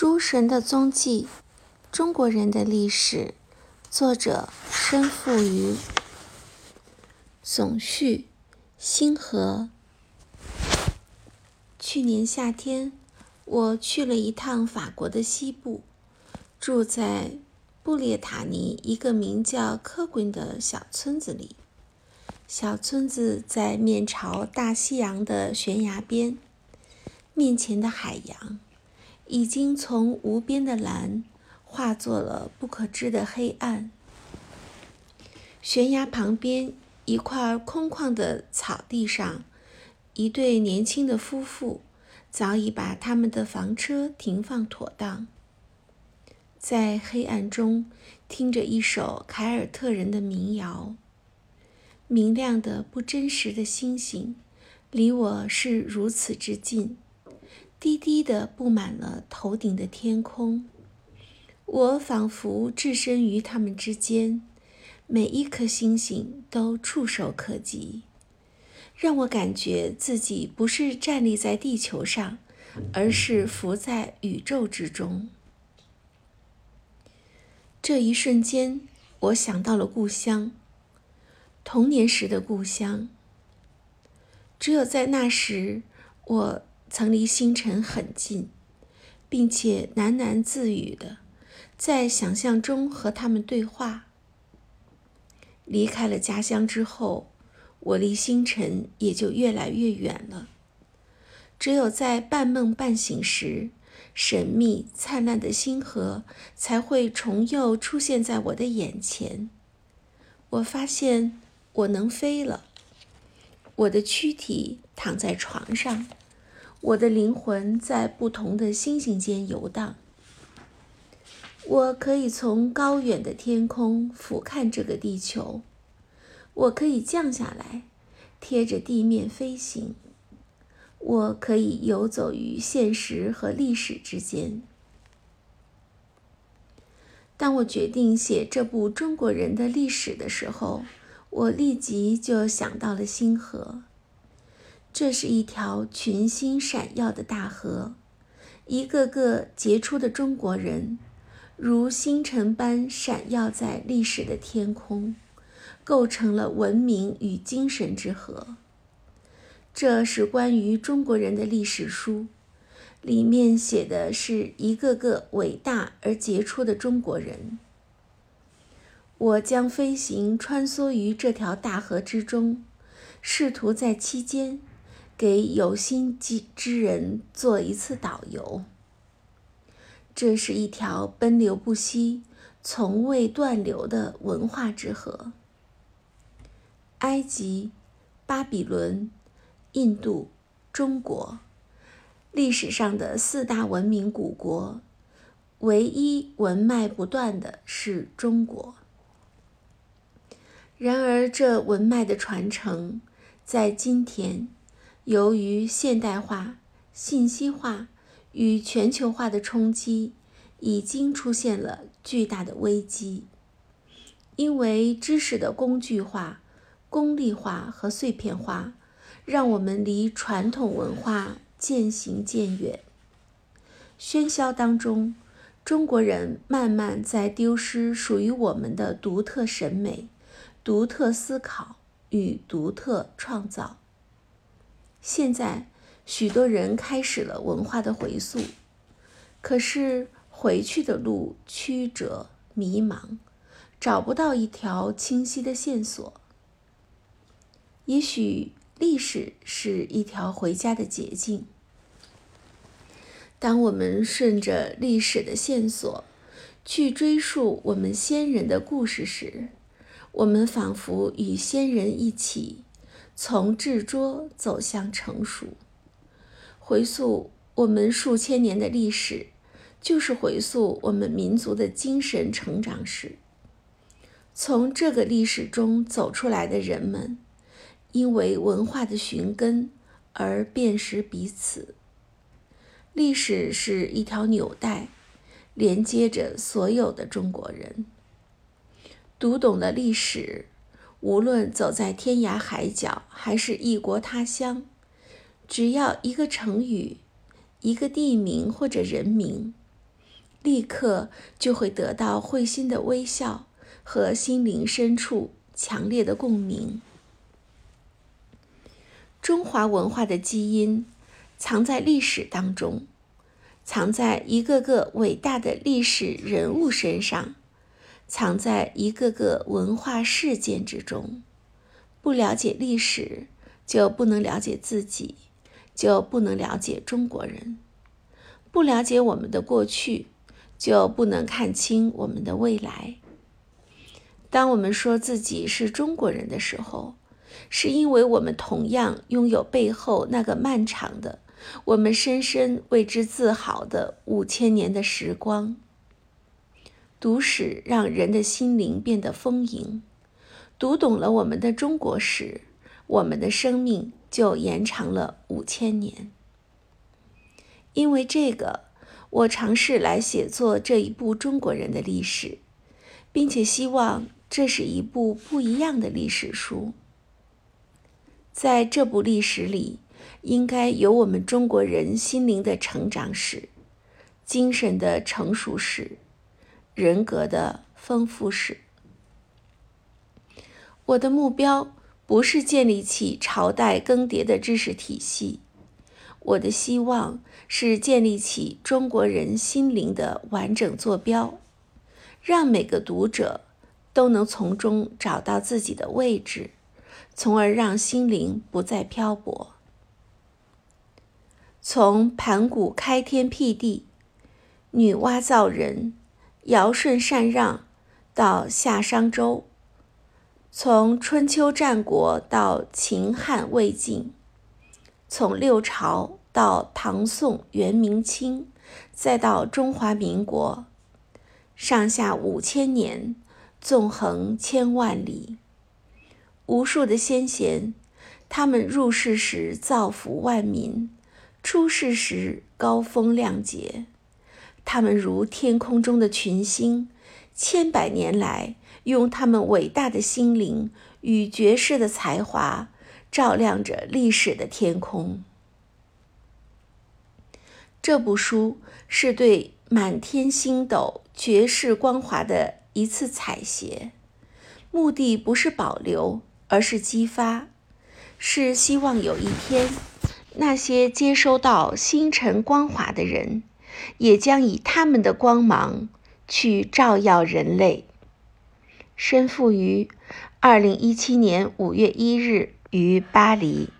诸神的踪迹：中国人的历史。作者：申复瑜。总序：星河。去年夏天，我去了一趟法国的西部，住在布列塔尼一个名叫科滚的小村子里。小村子在面朝大西洋的悬崖边，面前的海洋。已经从无边的蓝化作了不可知的黑暗。悬崖旁边一块空旷的草地上，一对年轻的夫妇早已把他们的房车停放妥当，在黑暗中听着一首凯尔特人的民谣。明亮的不真实的星星，离我是如此之近。低低的布满了头顶的天空，我仿佛置身于它们之间，每一颗星星都触手可及，让我感觉自己不是站立在地球上，而是浮在宇宙之中。这一瞬间，我想到了故乡，童年时的故乡。只有在那时，我。曾离星辰很近，并且喃喃自语的，在想象中和他们对话。离开了家乡之后，我离星辰也就越来越远了。只有在半梦半醒时，神秘灿烂的星河才会重又出现在我的眼前。我发现我能飞了，我的躯体躺在床上。我的灵魂在不同的星星间游荡。我可以从高远的天空俯瞰这个地球，我可以降下来，贴着地面飞行。我可以游走于现实和历史之间。当我决定写这部中国人的历史的时候，我立即就想到了星河。这是一条群星闪耀的大河，一个个杰出的中国人，如星辰般闪耀在历史的天空，构成了文明与精神之河。这是关于中国人的历史书，里面写的是一个个伟大而杰出的中国人。我将飞行穿梭于这条大河之中，试图在期间。给有心之之人做一次导游。这是一条奔流不息、从未断流的文化之河。埃及、巴比伦、印度、中国，历史上的四大文明古国，唯一文脉不断的是中国。然而，这文脉的传承，在今天。由于现代化、信息化与全球化的冲击，已经出现了巨大的危机。因为知识的工具化、功利化和碎片化，让我们离传统文化渐行渐远。喧嚣当中，中国人慢慢在丢失属于我们的独特审美、独特思考与独特创造。现在，许多人开始了文化的回溯，可是回去的路曲折迷茫，找不到一条清晰的线索。也许历史是一条回家的捷径。当我们顺着历史的线索去追溯我们先人的故事时，我们仿佛与先人一起。从稚拙走向成熟，回溯我们数千年的历史，就是回溯我们民族的精神成长史。从这个历史中走出来的人们，因为文化的寻根而辨识彼此。历史是一条纽带，连接着所有的中国人。读懂了历史。无论走在天涯海角，还是异国他乡，只要一个成语、一个地名或者人名，立刻就会得到会心的微笑和心灵深处强烈的共鸣。中华文化的基因藏在历史当中，藏在一个个伟大的历史人物身上，藏在一个个文化事件之中。不了解历史，就不能了解自己，就不能了解中国人。不了解我们的过去，就不能看清我们的未来。当我们说自己是中国人的时候，是因为我们同样拥有背后那个漫长的、我们深深为之自豪的五千年的时光。读史让人的心灵变得丰盈，读懂了我们的中国史，我们的生命就延长了五千年。因为这个，我尝试来写作这一部中国人的历史，并且希望这是一部不一样的历史书。在这部历史里，应该有我们中国人心灵的成长史、精神的成熟史、人格的丰富史。我的目标不是建立起朝代更迭的知识体系，我的希望是建立起中国人心灵的完整坐标，让每个读者都能从中找到自己的位置。从而让心灵不再漂泊。从盘古开天辟地、女娲造人、尧舜禅让到夏商周，从春秋战国到秦汉魏晋，从六朝到唐宋元明清，再到中华民国，上下五千年，纵横千万里。无数的先贤，他们入世时造福万民，出世时高风亮节。他们如天空中的群星，千百年来用他们伟大的心灵与绝世的才华，照亮着历史的天空。这部书是对满天星斗绝世光华的一次采撷，目的不是保留。而是激发，是希望有一天，那些接收到星辰光华的人，也将以他们的光芒去照耀人类。身负于二零一七年五月一日于巴黎。